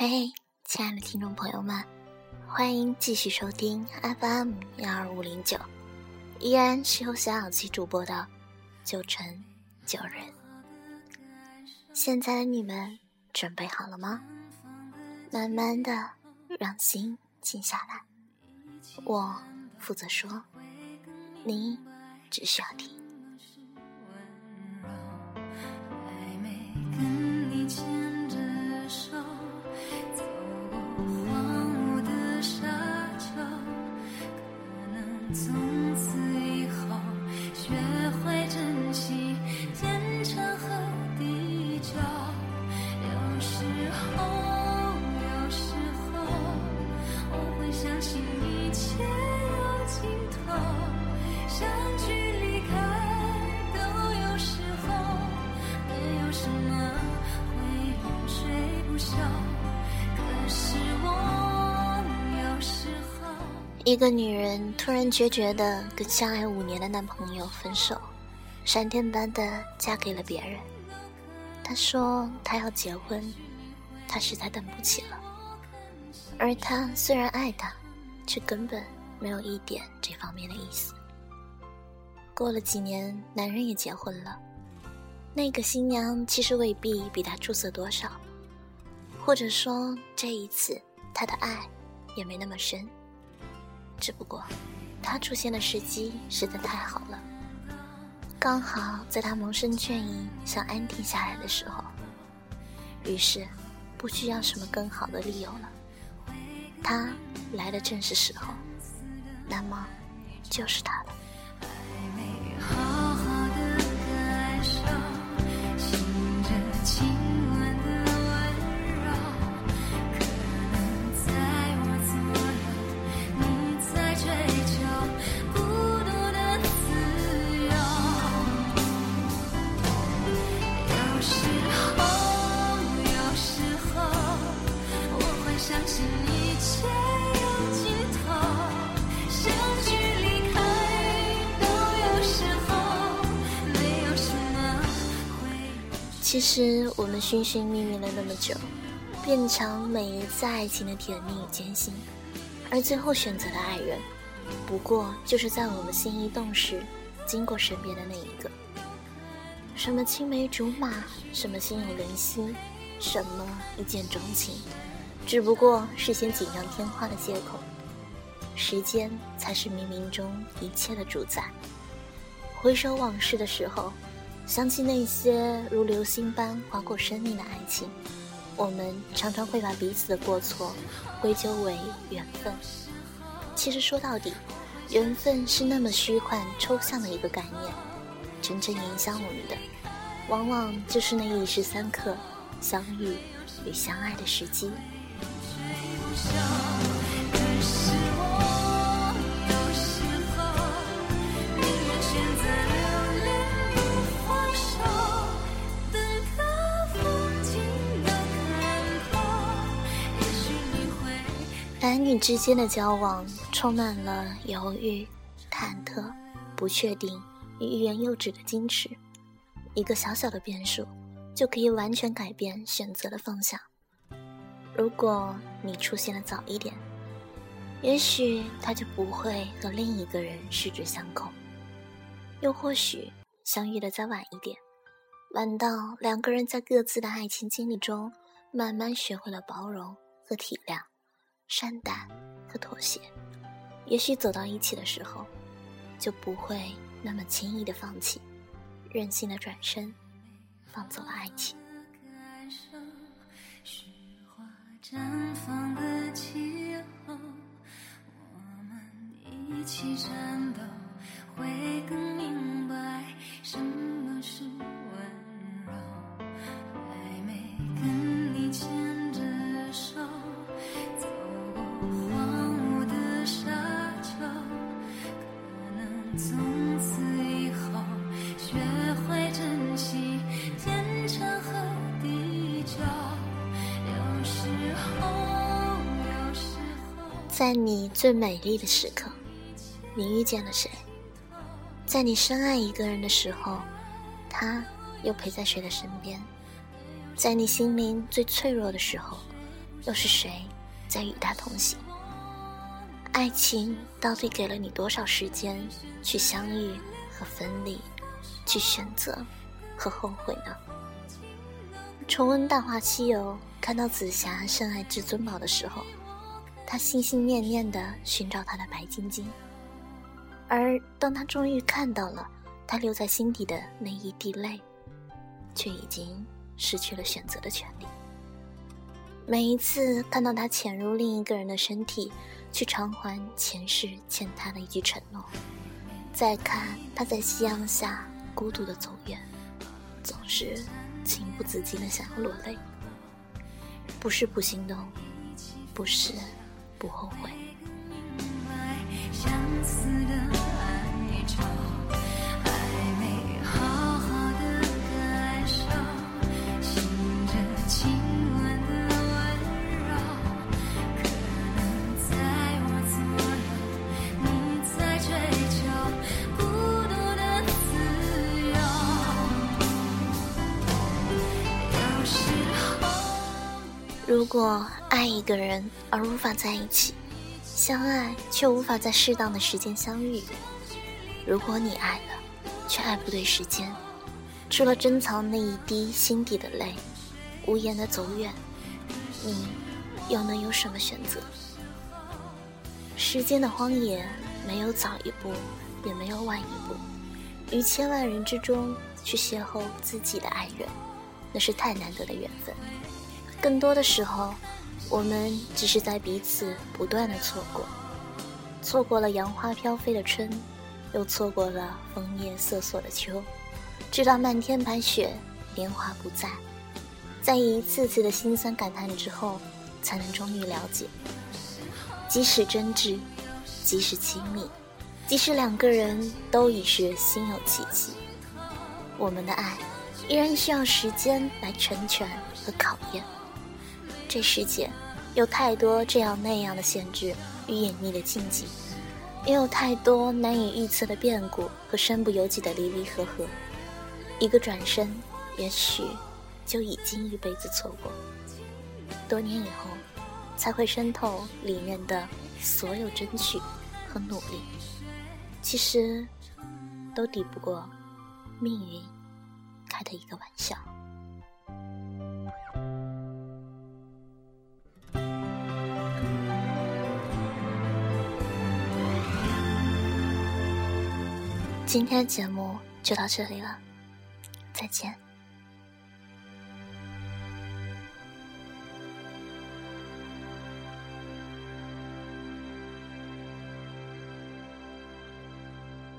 嘿，亲爱的听众朋友们，欢迎继续收听 FM 幺二五零九，依然是由小小七主播的九成九人。现在的你们准备好了吗？慢慢的让心静下来，我负责说，你只需要听。一个女人突然决绝的跟相爱五年的男朋友分手，闪电般的嫁给了别人。她说她要结婚，她实在等不起了。而他虽然爱她，却根本没有一点这方面的意思。过了几年，男人也结婚了，那个新娘其实未必比他出色多少，或者说这一次他的爱也没那么深。只不过，他出现的时机实在太好了，刚好在他萌生倦意、想安定下来的时候，于是不需要什么更好的理由了，他来的正是时候，那么就是他了。其实我们寻寻觅觅了那么久，变成每一次爱情的甜蜜与艰辛，而最后选择的爱人，不过就是在我们心一动时，经过身边的那一个。什么青梅竹马，什么心有灵犀，什么一见钟情，只不过是些锦上添花的借口。时间才是冥冥中一切的主宰。回首往事的时候。想起那些如流星般划过生命的爱情，我们常常会把彼此的过错归咎为缘分。其实说到底，缘分是那么虚幻抽象的一个概念，真正影响我们的，往往就是那一时三刻相遇与相爱的时机。男女之间的交往充满了犹豫、忐忑、不确定与欲言又止的矜持，一个小小的变数就可以完全改变选择的方向。如果你出现的早一点，也许他就不会和另一个人十指相扣；又或许相遇的再晚一点，晚到两个人在各自的爱情经历中慢慢学会了包容和体谅。善待和妥协，也许走到一起的时候，就不会那么轻易的放弃，任性的转身，放走了爱情。我们会更在你最美丽的时刻，你遇见了谁？在你深爱一个人的时候，他又陪在谁的身边？在你心灵最脆弱的时候，又是谁在与他同行？爱情到底给了你多少时间去相遇和分离，去选择和后悔呢？重温《大话西游》，看到紫霞深爱至尊宝的时候，他心心念念的寻找他的白晶晶，而当他终于看到了他留在心底的那一滴泪，却已经失去了选择的权利。每一次看到他潜入另一个人的身体，去偿还前世欠他的一句承诺，再看他在夕阳下孤独的走远，总是情不自禁的想要落泪。不是不心动，不是不后悔。如果爱一个人而无法在一起，相爱却无法在适当的时间相遇；如果你爱了，却爱不对时间，除了珍藏那一滴心底的泪，无言的走远，你又能有什么选择？时间的荒野，没有早一步，也没有晚一步，于千万人之中去邂逅自己的爱人，那是太难得的缘分。更多的时候，我们只是在彼此不断的错过，错过了杨花飘飞的春，又错过了枫叶瑟瑟的秋，直到漫天白雪，年华不再，在一次次的心酸感叹之后，才能终于了解，即使真挚，即使亲密，即使两个人都已是心有戚戚，我们的爱依然需要时间来成全和考验。这世界有太多这样那样的限制与隐秘的禁忌，也有太多难以预测的变故和身不由己的离离合合。一个转身，也许就已经一辈子错过。多年以后，才会深透里面的所有争取和努力，其实都抵不过命运开的一个玩笑。今天的节目就到这里了，再见。